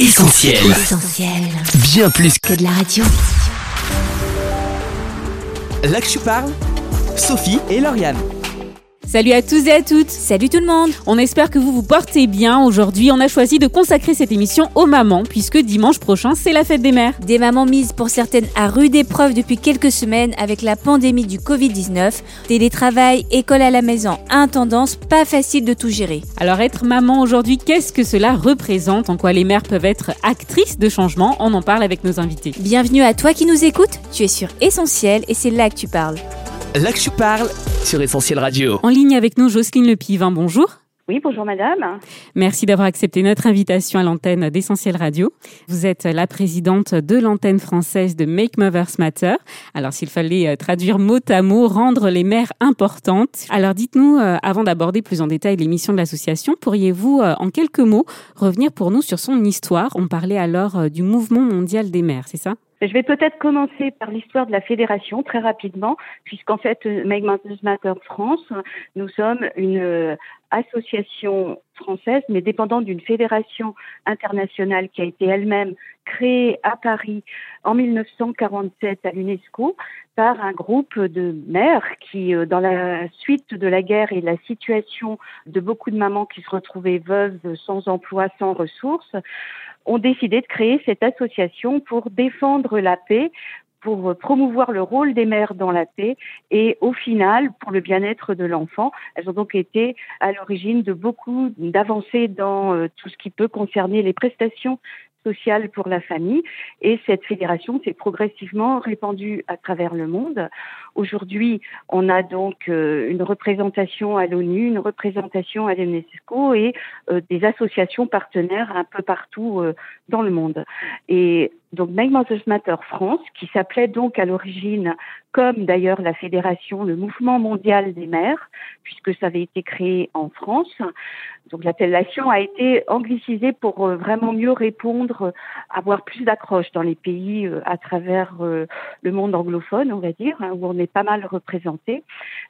Essentiel. Essentiel. Bien plus que Que de la radio. là que je parle, Sophie et Lauriane. Salut à tous et à toutes Salut tout le monde. On espère que vous vous portez bien. Aujourd'hui, on a choisi de consacrer cette émission aux mamans, puisque dimanche prochain, c'est la fête des mères. Des mamans mises pour certaines à rude épreuve depuis quelques semaines avec la pandémie du Covid-19. Télétravail, école à la maison, intendance, pas facile de tout gérer. Alors être maman aujourd'hui, qu'est-ce que cela représente? En quoi les mères peuvent être actrices de changement? On en parle avec nos invités. Bienvenue à toi qui nous écoutes. Tu es sur Essentiel et c'est là que tu parles. Là que je parle sur Essentiel Radio. En ligne avec nous, Jocelyne Lepivin, bonjour. Oui, bonjour madame. Merci d'avoir accepté notre invitation à l'antenne d'Essentiel Radio. Vous êtes la présidente de l'antenne française de Make Mothers Matter. Alors, s'il fallait euh, traduire mot à mot, rendre les mères importantes. Alors, dites-nous, euh, avant d'aborder plus en détail l'émission de l'association, pourriez-vous, euh, en quelques mots, revenir pour nous sur son histoire? On parlait alors du mouvement mondial des mères, c'est ça? Je vais peut-être commencer par l'histoire de la fédération très rapidement, puisqu'en fait, euh, Make Mothers Matter France, nous sommes une euh, association française, mais dépendante d'une fédération internationale qui a été elle-même créée à Paris en 1947 à l'UNESCO par un groupe de mères qui, euh, dans la suite de la guerre et la situation de beaucoup de mamans qui se retrouvaient veuves, sans emploi, sans ressources, ont décidé de créer cette association pour défendre la paix, pour promouvoir le rôle des mères dans la paix et au final pour le bien-être de l'enfant. Elles ont donc été à l'origine de beaucoup d'avancées dans euh, tout ce qui peut concerner les prestations sociales pour la famille et cette fédération s'est progressivement répandue à travers le monde. Aujourd'hui, on a donc euh, une représentation à l'ONU, une représentation à l'UNESCO et euh, des associations partenaires un peu partout euh, dans le monde. Et donc Make Mothers Matter France, qui s'appelait donc à l'origine, comme d'ailleurs la fédération, le mouvement mondial des mères, puisque ça avait été créé en France. Donc l'appellation a été anglicisée pour euh, vraiment mieux répondre, euh, avoir plus d'accroche dans les pays euh, à travers le monde anglophone, on va dire, hein, où on est pas mal représenté.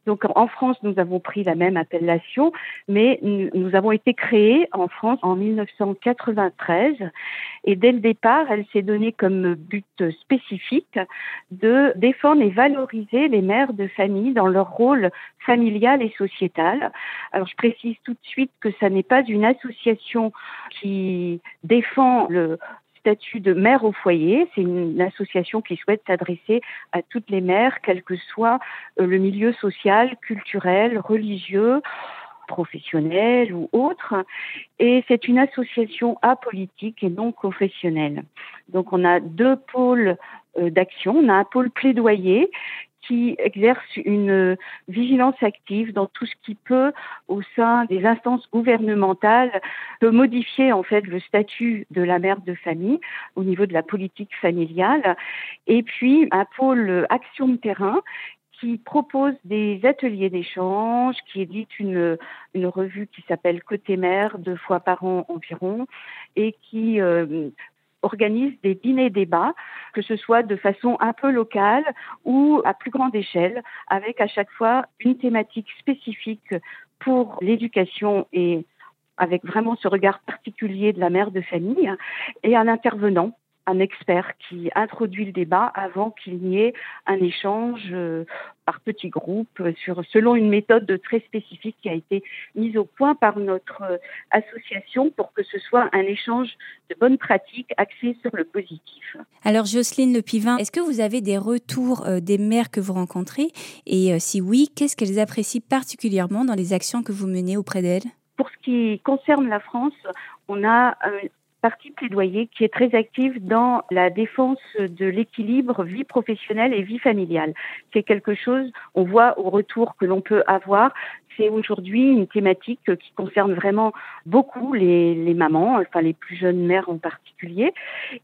Donc en France, nous avons pris la même appellation, mais nous avons été créés en France en 1993 et dès le départ, elle s'est donnée comme but spécifique de défendre et valoriser les mères de famille dans leur rôle familial et sociétal. Alors je précise tout de suite que ça n'est pas une association qui défend le statut de mère au foyer, c'est une association qui souhaite s'adresser à toutes les mères, quel que soit euh, le milieu social, culturel, religieux, professionnel ou autre. Et c'est une association apolitique et non confessionnelle. Donc on a deux pôles euh, d'action. On a un pôle plaidoyer qui exerce une euh, vigilance active dans tout ce qui peut, au sein des instances gouvernementales, modifier en fait le statut de la mère de famille au niveau de la politique familiale. Et puis un pôle action de terrain qui propose des ateliers d'échange, qui édite une, une revue qui s'appelle Côté Mère, deux fois par an environ, et qui euh, organise des dîners-débats, que ce soit de façon un peu locale ou à plus grande échelle, avec à chaque fois une thématique spécifique pour l'éducation et avec vraiment ce regard particulier de la mère de famille, et un intervenant un expert qui introduit le débat avant qu'il n'y ait un échange euh, par petits groupes sur, selon une méthode très spécifique qui a été mise au point par notre euh, association pour que ce soit un échange de bonnes pratiques axé sur le positif. Alors Jocelyne Le Pivin, est-ce que vous avez des retours euh, des mères que vous rencontrez? Et si oui, qu'est-ce qu'elles apprécient particulièrement dans les actions que vous menez auprès d'elles? Pour ce qui concerne la France, on a un parti plaidoyer qui est très active dans la défense de l'équilibre vie professionnelle et vie familiale. C'est quelque chose, on voit au retour que l'on peut avoir, c'est aujourd'hui une thématique qui concerne vraiment beaucoup les, les, mamans, enfin les plus jeunes mères en particulier.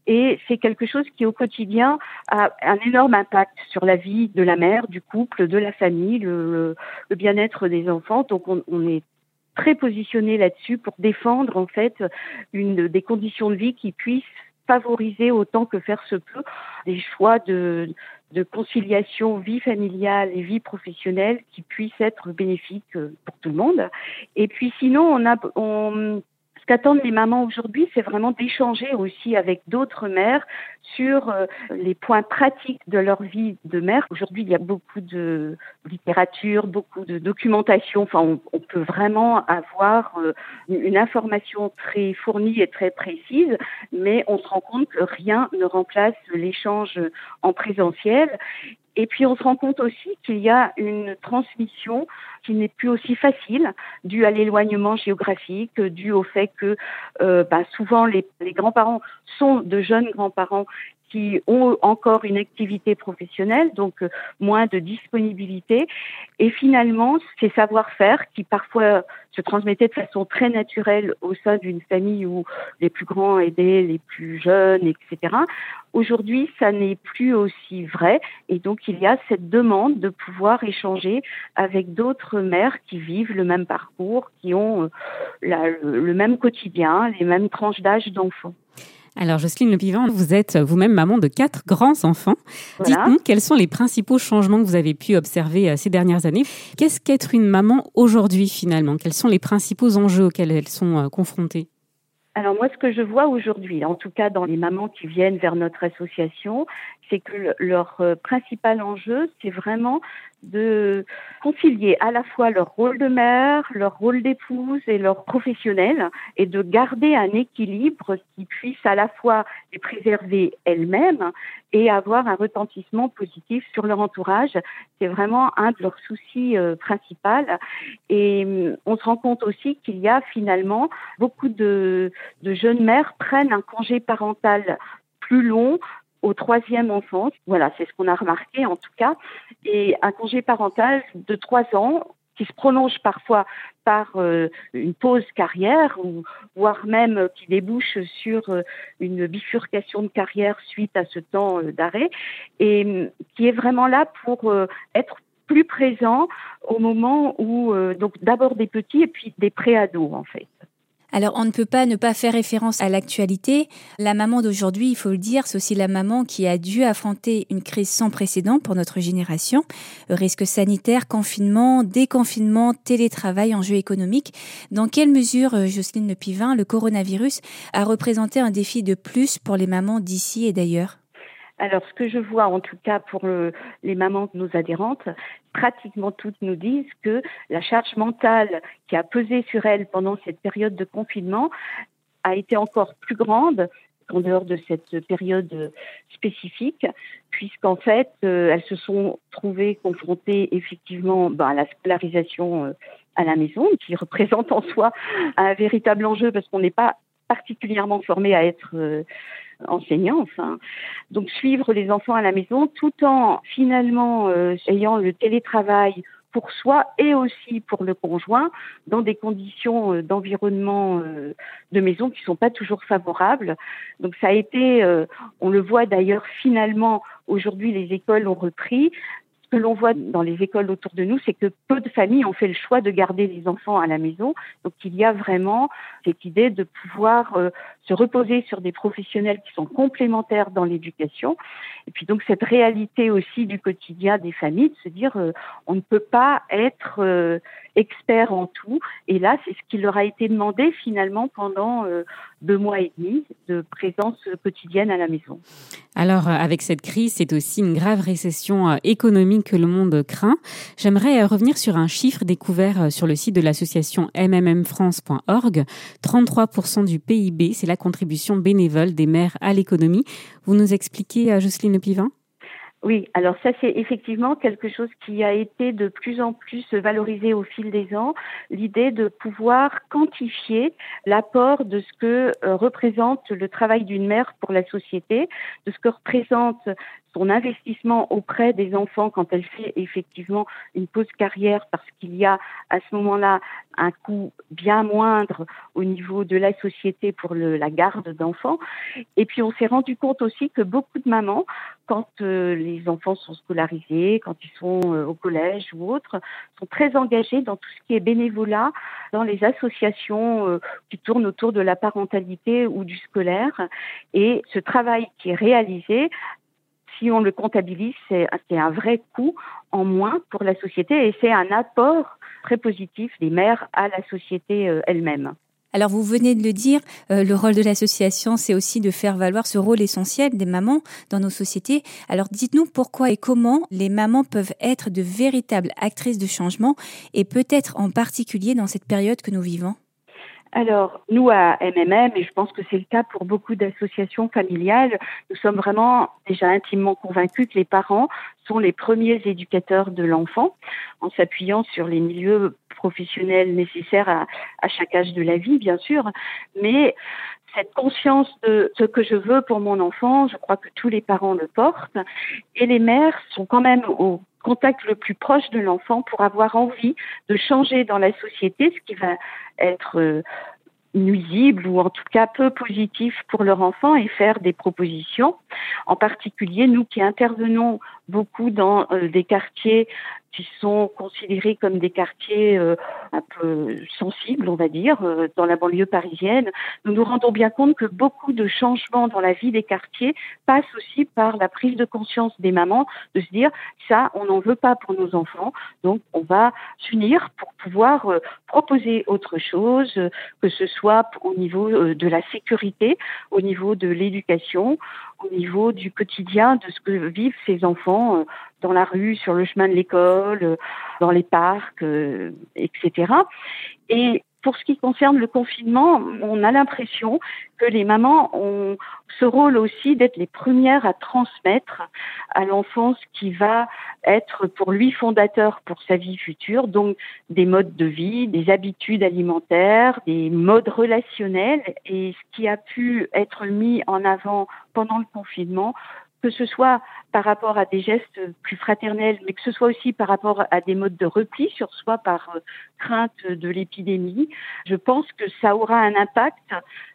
Et c'est quelque chose qui au quotidien a un énorme impact sur la vie de la mère, du couple, de la famille, le, le bien-être des enfants. Donc on, on est très positionné là-dessus pour défendre en fait une des conditions de vie qui puissent favoriser autant que faire se peut des choix de, de conciliation vie familiale et vie professionnelle qui puissent être bénéfiques pour tout le monde. Et puis sinon, on a on, qu'attendent les mamans aujourd'hui, c'est vraiment d'échanger aussi avec d'autres mères sur euh, les points pratiques de leur vie de mère. Aujourd'hui, il y a beaucoup de littérature, beaucoup de documentation. Enfin, on, on peut vraiment avoir euh, une information très fournie et très précise, mais on se rend compte que rien ne remplace l'échange en présentiel. Et puis on se rend compte aussi qu'il y a une transmission qui n'est plus aussi facile, due à l'éloignement géographique, due au fait que euh, bah, souvent les, les grands-parents sont de jeunes grands-parents qui ont encore une activité professionnelle, donc euh, moins de disponibilité. Et finalement, ces savoir-faire qui parfois se transmettaient de façon très naturelle au sein d'une famille où les plus grands aidaient les plus jeunes, etc. Aujourd'hui, ça n'est plus aussi vrai. Et donc, il y a cette demande de pouvoir échanger avec d'autres mères qui vivent le même parcours, qui ont euh, le même quotidien, les mêmes tranches d'âge d'enfants. Alors, Jocelyne Le Pivant, vous êtes vous-même maman de quatre grands-enfants. Voilà. Dites-nous quels sont les principaux changements que vous avez pu observer euh, ces dernières années? Qu'est-ce qu'être une maman aujourd'hui, finalement? Quels sont les principaux enjeux auxquels elles sont euh, confrontées? Alors moi, ce que je vois aujourd'hui, en tout cas dans les mamans qui viennent vers notre association, c'est que le- leur euh, principal enjeu, c'est vraiment de concilier à la fois leur rôle de mère, leur rôle d'épouse et leur professionnel, et de garder un équilibre qui puisse à la fois les préserver elles-mêmes et avoir un retentissement positif sur leur entourage. C'est vraiment un de leurs soucis euh, principaux. Et hum, on se rend compte aussi qu'il y a finalement beaucoup de jeunes mères prennent un congé parental plus long au troisième enfant. Voilà, c'est ce qu'on a remarqué en tout cas. Et un congé parental de trois ans qui se prolonge parfois par euh, une pause carrière ou voire même euh, qui débouche sur euh, une bifurcation de carrière suite à ce temps d'arrêt et hum, qui est vraiment là pour être plus présent au moment où donc d'abord des petits et puis des préados en fait. Alors, on ne peut pas ne pas faire référence à l'actualité. La maman d'aujourd'hui, il faut le dire, c'est aussi la maman qui a dû affronter une crise sans précédent pour notre génération. Risque sanitaire, confinement, déconfinement, télétravail, enjeux économiques. Dans quelle mesure, euh, Jocelyne Le Pivin, le coronavirus a représenté un défi de plus pour les mamans d'ici et d'ailleurs? Alors, ce que je vois, en tout cas pour le- les mamans de nos adhérentes, pratiquement toutes nous disent que la charge mentale qui a pesé sur elles pendant cette période de confinement a été encore plus grande en dehors de cette période spécifique, puisqu'en fait, euh, elles se sont trouvées confrontées effectivement ben, à la scolarisation euh, à la maison, qui représente en soi un véritable enjeu parce qu'on n'est pas particulièrement formé à être euh, enseignant. Enfin, donc suivre les enfants à la maison, tout en finalement euh, ayant le télétravail pour soi et aussi pour le conjoint dans des conditions euh, d'environnement euh, de maison qui sont pas toujours favorables. Donc ça a été, on le voit d'ailleurs finalement aujourd'hui les écoles ont repris. Ce que l'on voit dans les écoles autour de nous, c'est que peu de familles ont fait le choix de garder les enfants à la maison. Donc il y a vraiment cette idée de pouvoir euh, se reposer sur des professionnels qui sont complémentaires dans l'éducation. Et puis donc cette réalité aussi du quotidien des familles, de se dire euh, on ne peut pas être euh, expert en tout. Et là, c'est ce qui leur a été demandé finalement pendant euh, deux mois et demi de présence quotidienne à la maison. Alors, euh, avec cette crise, c'est aussi une grave récession euh, économique que le monde craint. J'aimerais revenir sur un chiffre découvert sur le site de l'association mmmfrance.org. 33% du PIB, c'est la contribution bénévole des mères à l'économie. Vous nous expliquez, Jocelyne Pivin? Oui, alors ça c'est effectivement quelque chose qui a été de plus en plus valorisé au fil des ans, l'idée de pouvoir quantifier l'apport de ce que euh, représente le travail d'une mère pour la société, de ce que représente son investissement auprès des enfants quand elle fait effectivement une pause carrière parce qu'il y a à ce moment-là un coût bien moindre au niveau de la société pour la garde d'enfants. Et puis on s'est rendu compte aussi que beaucoup de mamans, quand euh, les enfants sont scolarisés, quand ils sont euh, au collège ou autres, sont très engagées dans tout ce qui est bénévolat, dans les associations euh, qui tournent autour de la parentalité ou du scolaire. Et ce travail qui est réalisé si on le comptabilise, c'est un vrai coût en moins pour la société et c'est un apport très positif des mères à la société euh, elle-même. Alors vous venez de le dire, euh, le rôle de l'association, c'est aussi de faire valoir ce rôle essentiel des mamans dans nos sociétés. Alors dites-nous pourquoi et comment les mamans peuvent être de véritables actrices de changement et peut-être en particulier dans cette période que nous vivons. Alors, nous, à MMM, et je pense que c'est le cas pour beaucoup d'associations familiales, nous sommes vraiment déjà intimement convaincus que les parents sont les premiers éducateurs de l'enfant, en s'appuyant sur les milieux professionnels nécessaires à, à, chaque âge de la vie, bien sûr, mais cette conscience de ce que je veux pour mon enfant, je crois que tous les parents le portent, et les mères sont quand même au contact le plus proche de l'enfant pour avoir envie de changer dans la société, ce qui va être euh, nuisible ou en tout cas peu positif pour leur enfant et faire des propositions. En particulier, nous qui intervenons beaucoup dans euh, des quartiers qui sont considérés comme des quartiers euh, un peu sensibles, on va dire, euh, dans la banlieue parisienne, nous nous rendons bien compte que beaucoup de changements dans la vie des quartiers passent aussi par la prise de conscience des mamans de se dire ça, on n'en veut pas pour nos enfants, donc on va s'unir pour pouvoir euh, proposer autre chose, que ce soit au niveau de la sécurité, au niveau de l'éducation, au niveau du quotidien de ce que vivent ces enfants dans la rue, sur le chemin de l'école, euh, dans les parcs, euh, etc. Et pour ce qui concerne le confinement, on a l'impression que les mamans ont ce rôle aussi d'être les premières à transmettre à l'enfant ce qui va être pour lui fondateur pour sa vie future, donc des modes de vie, des habitudes alimentaires, des modes relationnels. Et ce qui a pu être mis en avant pendant le confinement que ce soit par rapport à des gestes plus fraternels, mais que ce soit aussi par rapport à des modes de repli sur soi par euh, crainte de l'épidémie, je pense que ça aura un impact,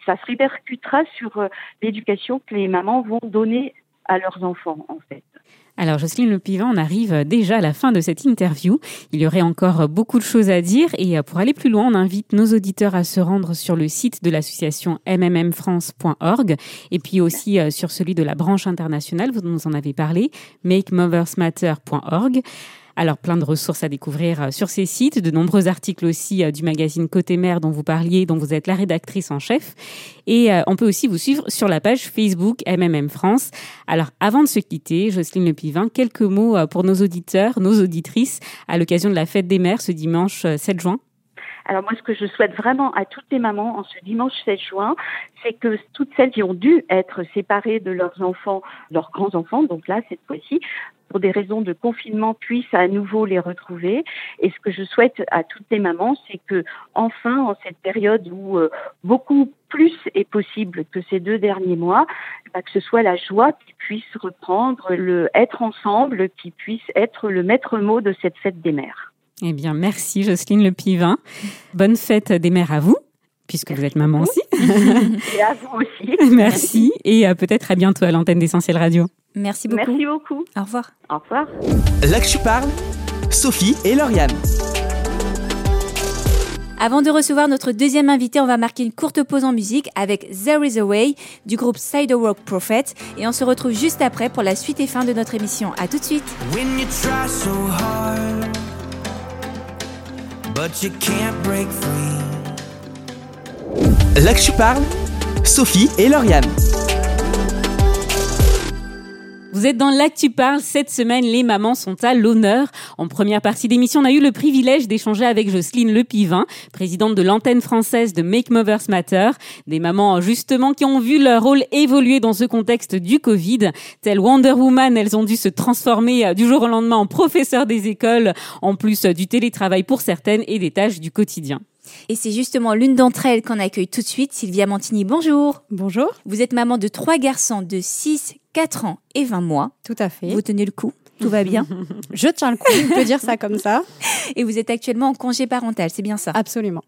ça se répercutera sur euh, l'éducation que les mamans vont donner à leurs enfants, en fait. Alors Jocelyne Le on arrive déjà à la fin de cette interview. Il y aurait encore beaucoup de choses à dire et pour aller plus loin, on invite nos auditeurs à se rendre sur le site de l'association mmmfrance.org et puis aussi euh, sur celui de la branche internationale, vous nous en avez parlé, makemothersmatter.org. Alors plein de ressources à découvrir euh, sur ces sites, de nombreux articles aussi euh, du magazine Côté Mère dont vous parliez, dont vous êtes la rédactrice en chef. Et euh, on peut aussi vous suivre sur la page Facebook MMM France. Alors avant de se quitter, Jocelyne Le Pivin, quelques mots pour nos auditeurs, nos auditrices à l'occasion de la fête des mères ce dimanche 7 juin. Alors moi, ce que je souhaite vraiment à toutes les mamans en ce dimanche 7 juin, c'est que toutes celles qui ont dû être séparées de leurs enfants, leurs grands-enfants, donc là, cette fois-ci, pour des raisons de confinement, puissent à nouveau les retrouver. Et ce que je souhaite à toutes les mamans, c'est que enfin, en cette période où euh, beaucoup plus est possible que ces deux derniers mois, bah, que ce soit la joie qui puisse reprendre, le être ensemble qui puisse être le maître mot de cette fête des mères. Eh bien, merci Jocelyne Le Pivin. Bonne fête des mères à vous, puisque vous êtes maman aussi. Et à vous aussi. Merci et euh, peut-être à bientôt à l'antenne d'Essentiel Radio. Merci beaucoup. Merci beaucoup. Au revoir. Au revoir. Là que tu parles, Sophie et Lauriane. Avant de recevoir notre deuxième invité, on va marquer une courte pause en musique avec There Is a Way du groupe Sidewalk Prophet et on se retrouve juste après pour la suite et fin de notre émission. À tout de suite. But you can't break free. Là que tu parles, Sophie et Lauriane. Vous êtes dans L'Actu Parle. Cette semaine, les mamans sont à l'honneur. En première partie d'émission, on a eu le privilège d'échanger avec Jocelyne Lepivin, présidente de l'antenne française de Make Mothers Matter. Des mamans, justement, qui ont vu leur rôle évoluer dans ce contexte du Covid. Telle Wonder Woman, elles ont dû se transformer euh, du jour au lendemain en professeurs des écoles, en plus euh, du télétravail pour certaines et des tâches du quotidien. Et c'est justement l'une d'entre elles qu'on accueille tout de suite, Sylvia Mantini. Bonjour. Bonjour. Vous êtes maman de trois garçons de 6, 4 ans et 20 mois. Tout à fait. Vous tenez le coup tout va bien Je tiens le coup, on peut dire ça comme ça. Et vous êtes actuellement en congé parental, c'est bien ça? Absolument.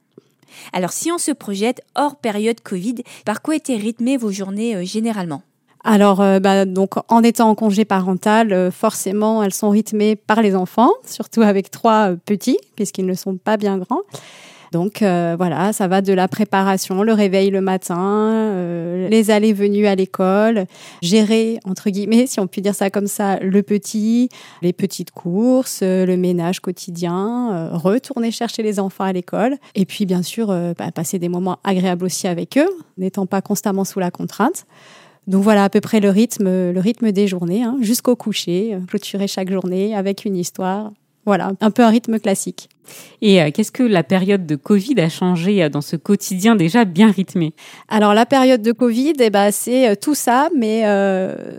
Alors si on se projette hors période Covid, par quoi étaient rythmées vos journées euh, généralement? Alors, euh, bah, donc, en étant en congé parental, euh, forcément, elles sont rythmées par les enfants, surtout avec trois petits, puisqu'ils ne sont pas bien grands. Donc euh, voilà, ça va de la préparation, le réveil le matin, euh, les allées-venues à l'école, gérer, entre guillemets, si on peut dire ça comme ça, le petit, les petites courses, euh, le ménage quotidien, retourner chercher les enfants à l'école, et puis bien sûr bah, passer des moments agréables aussi avec eux, n'étant pas constamment sous la contrainte. Donc voilà à peu près le rythme, le rythme des journées, hein, jusqu'au coucher, clôturer chaque journée avec une histoire. Voilà, un peu un rythme classique. Et euh, qu'est-ce que la période de Covid a changé euh, dans ce quotidien déjà bien rythmé? Alors la période de Covid, eh ben, c'est euh, tout ça, mais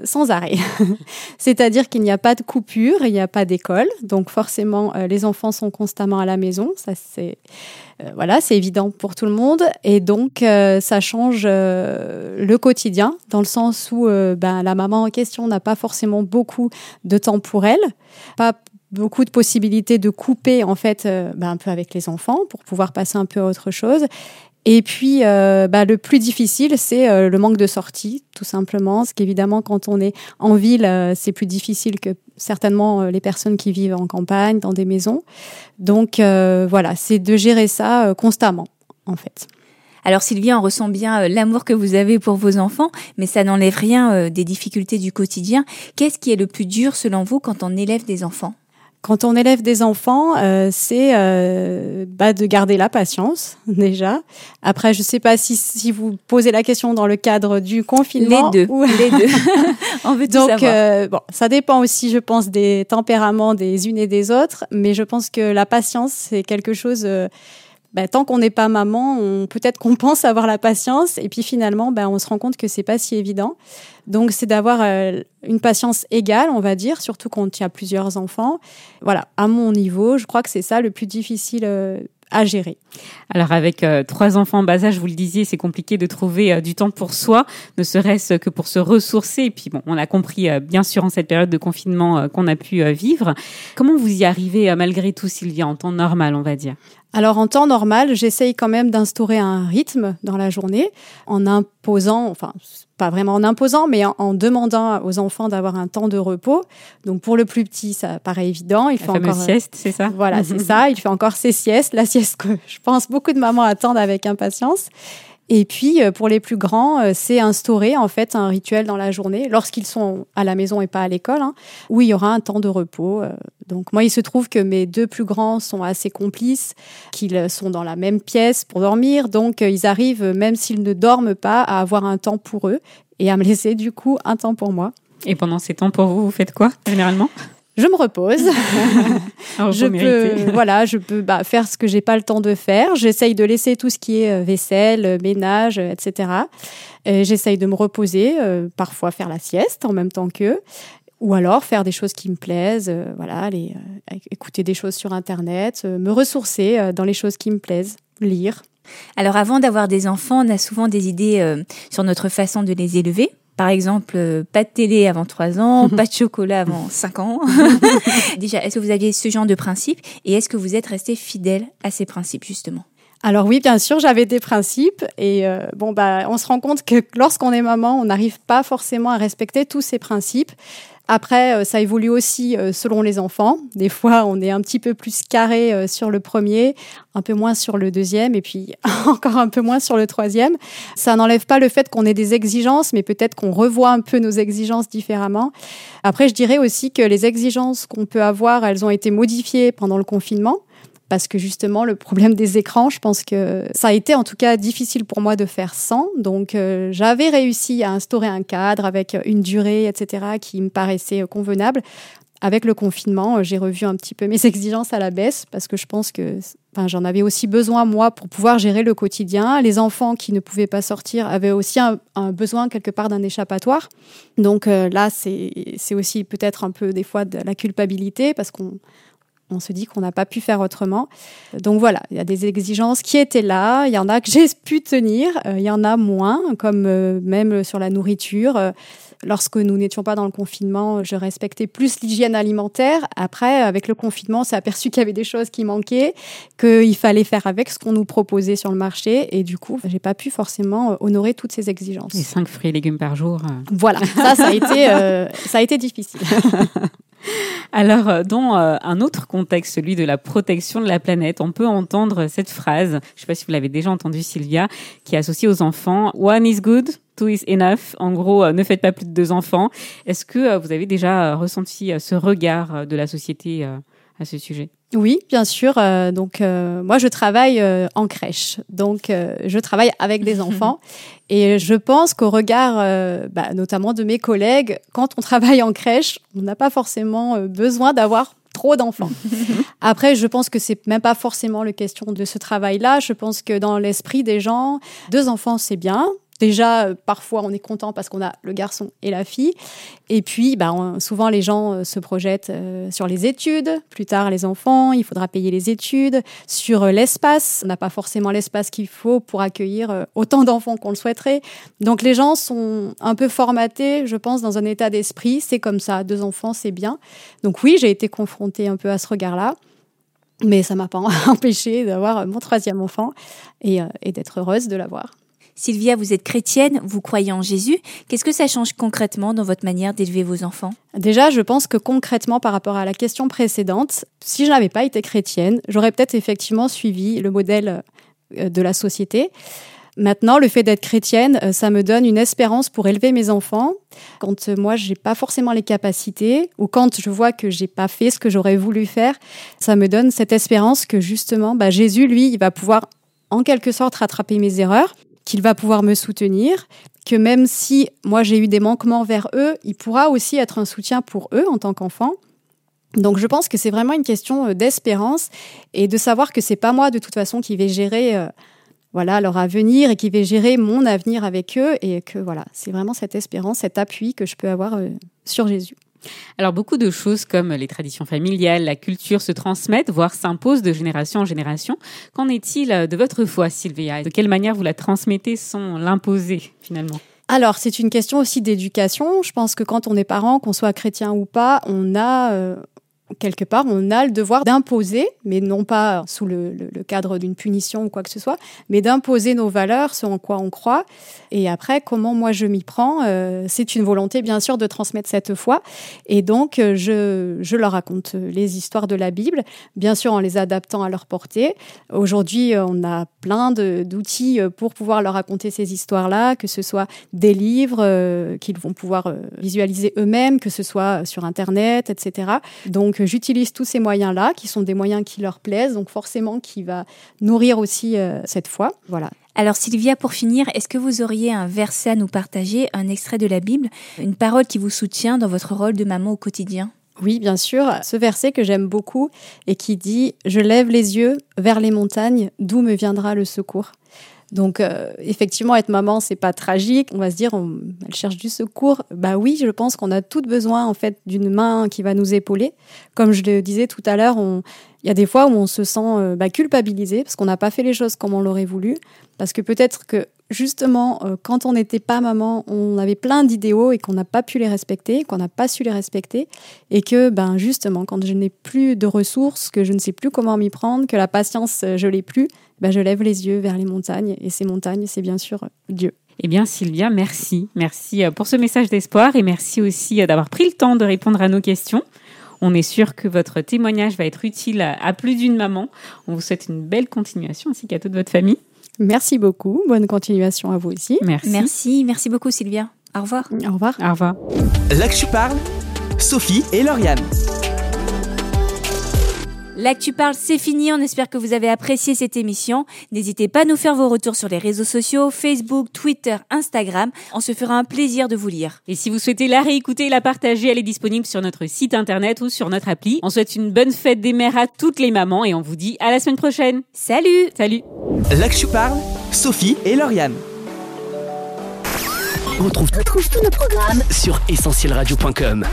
sans arrêt. C'est-à-dire qu'il n'y a pas de coupure, il n'y a pas d'école, donc forcément les enfants sont constamment à la maison. Ça c'est voilà, c'est évident pour tout le monde, et donc ça change le quotidien dans le sens où ben, la maman en question n'a pas forcément beaucoup de temps pour elle, pas beaucoup de possibilités de couper en fait euh, bah, un peu avec les enfants pour pouvoir passer un peu à autre chose. Et puis, euh, bah, le plus difficile, c'est euh, le manque de sortie, tout simplement. Parce qu'évidemment, quand on est en ville, c'est plus difficile que certainement les personnes qui vivent en campagne, dans des maisons. Donc, voilà, c'est de gérer ça constamment, en fait. Alors Sylvie, on ressent bien l'amour que vous avez pour vos enfants, mais ça n'enlève rien des difficultés du quotidien. Qu'est-ce qui est le plus dur selon vous quand on élève des enfants? Quand on élève des enfants, euh, c'est euh, bah, de garder la patience déjà. Après, je ne sais pas si, si, vous posez la question dans le cadre du confinement. Les deux. Ou... Les deux. on veut tout Donc, euh, bon, ça dépend aussi, je pense, des tempéraments des unes et des autres. Mais je pense que la patience, c'est quelque chose. Bah, tant qu'on n'est pas maman, peut-être qu'on pense avoir la patience, et puis finalement, bah, on se rend compte que c'est pas si évident. Donc, c'est d'avoir euh, une patience égale, on va dire, surtout quand il y a plusieurs enfants. Voilà, à mon niveau, je crois que c'est ça le plus difficile euh, à gérer. Alors avec euh, trois enfants en bas âge, vous le disiez, c'est compliqué de trouver du temps pour soi, ne serait-ce que pour se ressourcer. Et puis bon, on a compris bien sûr en cette période de confinement qu'on a pu vivre. Comment vous y arrivez malgré tout, Sylvia, en temps normal, on va dire? Alors en temps normal, j'essaye quand même d'instaurer un rythme dans la journée en imposant, enfin pas vraiment en imposant, mais en, demandant aux enfants d'avoir un temps de repos. Donc pour le plus petit, ça paraît évident. Il fait encore sieste, c'est ça? Voilà, c'est ça. Il fait encore ses siestes, la sieste que je pense beaucoup de mamans attendent avec impatience. Et puis, euh, pour les plus grands, euh, c'est instaurer en fait un rituel dans la journée, lorsqu'ils sont à la maison et pas à l'école, hein, où il y aura un temps de repos. Euh. Donc moi, il se trouve que mes deux plus grands sont assez complices, qu'ils sont dans la même pièce pour dormir, donc ils arrivent, même s'ils ne dorment pas, à avoir un temps pour eux et à me laisser du coup un temps pour moi. Et pendant ces temps pour vous, vous faites quoi généralement? Je me repose. je peux, voilà, je peux bah, faire ce que j'ai pas le temps de faire. J'essaye de laisser tout ce qui est euh, vaisselle, euh, ménage, euh, etc. J'essaye de me reposer, parfois faire la sieste en même temps qu'eux, ou alors faire des choses qui me plaisent, voilà, aller écouter des choses sur Internet, me ressourcer dans les choses qui me plaisent, lire. Alors avant d'avoir des enfants, on a souvent des idées sur notre façon de les élever. Par exemple, euh, pas de télé avant 3 ans, pas de chocolat avant 5 ans. Déjà, est-ce que vous aviez ce genre de principe et est-ce que vous êtes resté fidèle à ces principes justement? Alors oui, bien sûr, j'avais des principes et euh, bon bah on se rend compte que lorsqu'on est maman, on n'arrive pas forcément à respecter tous ces principes. Après, euh, ça évolue aussi euh, selon les enfants. Des fois, on est un petit peu plus carré euh, sur le premier, un peu moins sur le deuxième, et puis encore un peu moins sur le troisième. Ça n'enlève pas le fait qu'on ait des exigences, mais peut-être qu'on revoit un peu nos exigences différemment. Après, je dirais aussi que les exigences qu'on peut avoir, elles ont été modifiées pendant le confinement parce que justement le problème des écrans, je pense que ça a été en tout cas difficile pour moi de faire sans. Donc euh, j'avais réussi à instaurer un cadre avec une durée, etc., qui me paraissait convenable. Avec le confinement, j'ai revu un petit peu mes exigences à la baisse parce que je pense que enfin, j'en avais aussi besoin moi pour pouvoir gérer le quotidien. Les enfants qui ne pouvaient pas sortir avaient aussi un, besoin quelque part d'un échappatoire. Donc euh, là, c'est aussi peut-être un peu des fois de la culpabilité parce qu'on on se dit qu'on n'a pas pu faire autrement. Donc voilà, il y a des exigences qui étaient là, il y en a que j'ai pu tenir, euh, il y en a moins, comme euh, même sur la nourriture. Euh, lorsque nous n'étions pas dans le confinement, je respectais plus l'hygiène alimentaire. Après, avec le confinement, on s'est aperçu qu'il y avait des choses qui manquaient, qu'il fallait faire avec ce qu'on nous proposait sur le marché. Et du coup, j'ai pas pu forcément honorer toutes ces exigences. Et cinq fruits et légumes par jour. Voilà, ça, ça a été, ça a été difficile. Alors, euh, dans euh, un autre contexte, celui de la protection de la planète, on peut entendre cette phrase, je ne sais pas si vous l'avez déjà entendue Sylvia, qui est associée aux enfants, One is good, two is enough. En gros, euh, ne faites pas plus de deux enfants. Est-ce que vous avez déjà ressenti ce regard de la société à ce sujet oui, bien sûr. donc, moi, je travaille en crèche. Donc, je travaille avec des enfants. Et je pense qu'au regard, bah, notamment de mes collègues, quand on travaille en crèche, on n'a pas forcément besoin d'avoir trop d'enfants. Après, je pense que c'est même pas forcément la question de ce travail-là. Je pense que dans l'esprit des gens, deux enfants, c'est bien. Déjà, euh, parfois, on est content parce qu'on a le garçon et la fille. Et puis, bah, souvent, les gens euh, se projettent euh, sur les études. Plus tard, les enfants, il faudra payer les études. Sur l'espace, on n'a pas forcément l'espace qu'il faut pour accueillir autant d'enfants qu'on le souhaiterait. Donc, les gens sont un peu formatés, je pense, dans un état d'esprit. C'est comme ça, deux enfants, c'est bien. Donc, oui, j'ai été confrontée un peu à ce regard-là. Mais ça m'a pas empêché d'avoir mon troisième enfant et, et d'être heureuse de l'avoir. Sylvia, vous êtes chrétienne, vous croyez en Jésus. Qu'est-ce que ça change concrètement dans votre manière d'élever vos enfants? Déjà, je pense que concrètement, par rapport à la question précédente, si je n'avais pas été chrétienne, j'aurais peut-être effectivement suivi le modèle euh, de la société. Maintenant, le fait d'être chrétienne, euh, ça me donne une espérance pour élever mes enfants. Quand euh, moi, j'ai pas forcément les capacités, ou quand je vois que j'ai pas fait ce que j'aurais voulu faire, ça me donne cette espérance que justement, bah, Jésus, lui, il va pouvoir en quelque sorte rattraper mes erreurs qu'il va pouvoir me soutenir, que même si moi j'ai eu des manquements vers eux, il pourra aussi être un soutien pour eux en tant qu'enfants. Donc je pense que c'est vraiment une question euh, d'espérance et de savoir que c'est pas moi de toute façon qui vais gérer euh, voilà leur avenir et qui vais gérer mon avenir avec eux et que voilà, c'est vraiment cette espérance, cet appui que je peux avoir euh, sur Jésus. Alors beaucoup de choses comme les traditions familiales, la culture se transmettent, voire s'imposent de génération en génération. Qu'en est-il de votre foi, Sylvia? De quelle manière vous la transmettez sans l'imposer finalement? Alors, c'est une question aussi d'éducation. Je pense que quand on est parent, qu'on soit chrétien ou pas, on a, euh, quelque part, on a le devoir d'imposer, mais non pas sous le, cadre d'une punition ou quoi que ce soit, mais d'imposer nos valeurs, ce en quoi on croit. Et après, comment moi je m'y prends, euh, c'est une volonté bien sûr de transmettre cette foi. Et donc, euh, je, je, leur raconte les histoires de la Bible, bien sûr en les adaptant à leur portée. Aujourd'hui, on a plein d'outils pour pouvoir leur raconter ces histoires-là, que ce soit des livres euh, qu'ils vont pouvoir visualiser eux-mêmes, que ce soit sur Internet, etc. Donc, donc j'utilise tous ces moyens-là, qui sont des moyens qui leur plaisent, donc forcément qui va nourrir aussi euh, cette foi. Voilà. Alors Sylvia, pour finir, est-ce que vous auriez un verset à nous partager, un extrait de la Bible, une parole qui vous soutient dans votre rôle de maman au quotidien? Oui, bien sûr. Ce verset que j'aime beaucoup et qui dit ⁇ Je lève les yeux vers les montagnes, d'où me viendra le secours ?⁇ donc euh, effectivement, être maman, c'est pas tragique. On va se dire, elle cherche du secours. Bah oui, je pense qu'on a toutes besoin en fait d'une main qui va nous épauler. Comme je le disais tout à l'heure, il y a des fois où on se sent euh, bah, culpabilisé parce qu'on n'a pas fait les choses comme on l'aurait voulu, parce que peut-être que justement, euh, quand on n'était pas maman, on avait plein d'idéaux et qu'on n'a pas pu les respecter, qu'on n'a pas su les respecter, et que, ben justement, quand je n'ai plus de ressources, que je ne sais plus comment m'y prendre, que la patience, je l'ai plus, ben, je lève les yeux vers les montagnes, et ces montagnes, c'est bien sûr Dieu. Eh bien, Sylvia, merci. Merci euh, pour ce message d'espoir et merci aussi euh, d'avoir pris le temps de répondre à nos questions. On est sûr que votre témoignage va être utile à plus d'une maman. On vous souhaite une belle continuation ainsi qu'à toute votre famille. Merci beaucoup. Bonne continuation à vous aussi. Merci. Merci, merci beaucoup Sylvia. Au revoir. Au revoir. Au revoir. L'Actu parle, Sophie et Lauriane. L'actu parle, c'est fini. On espère que vous avez apprécié cette émission. N'hésitez pas à nous faire vos retours sur les réseaux sociaux, Facebook, Twitter, Instagram. On se fera un plaisir de vous lire. Et si vous souhaitez la réécouter, la partager, elle est disponible sur notre site internet ou sur notre appli. On souhaite une bonne fête des mères à toutes les mamans et on vous dit à la semaine prochaine. Salut Salut L'Actu parle, Sophie et Lauriane. On retrouve, tous nos programmes sur essentielradio.com.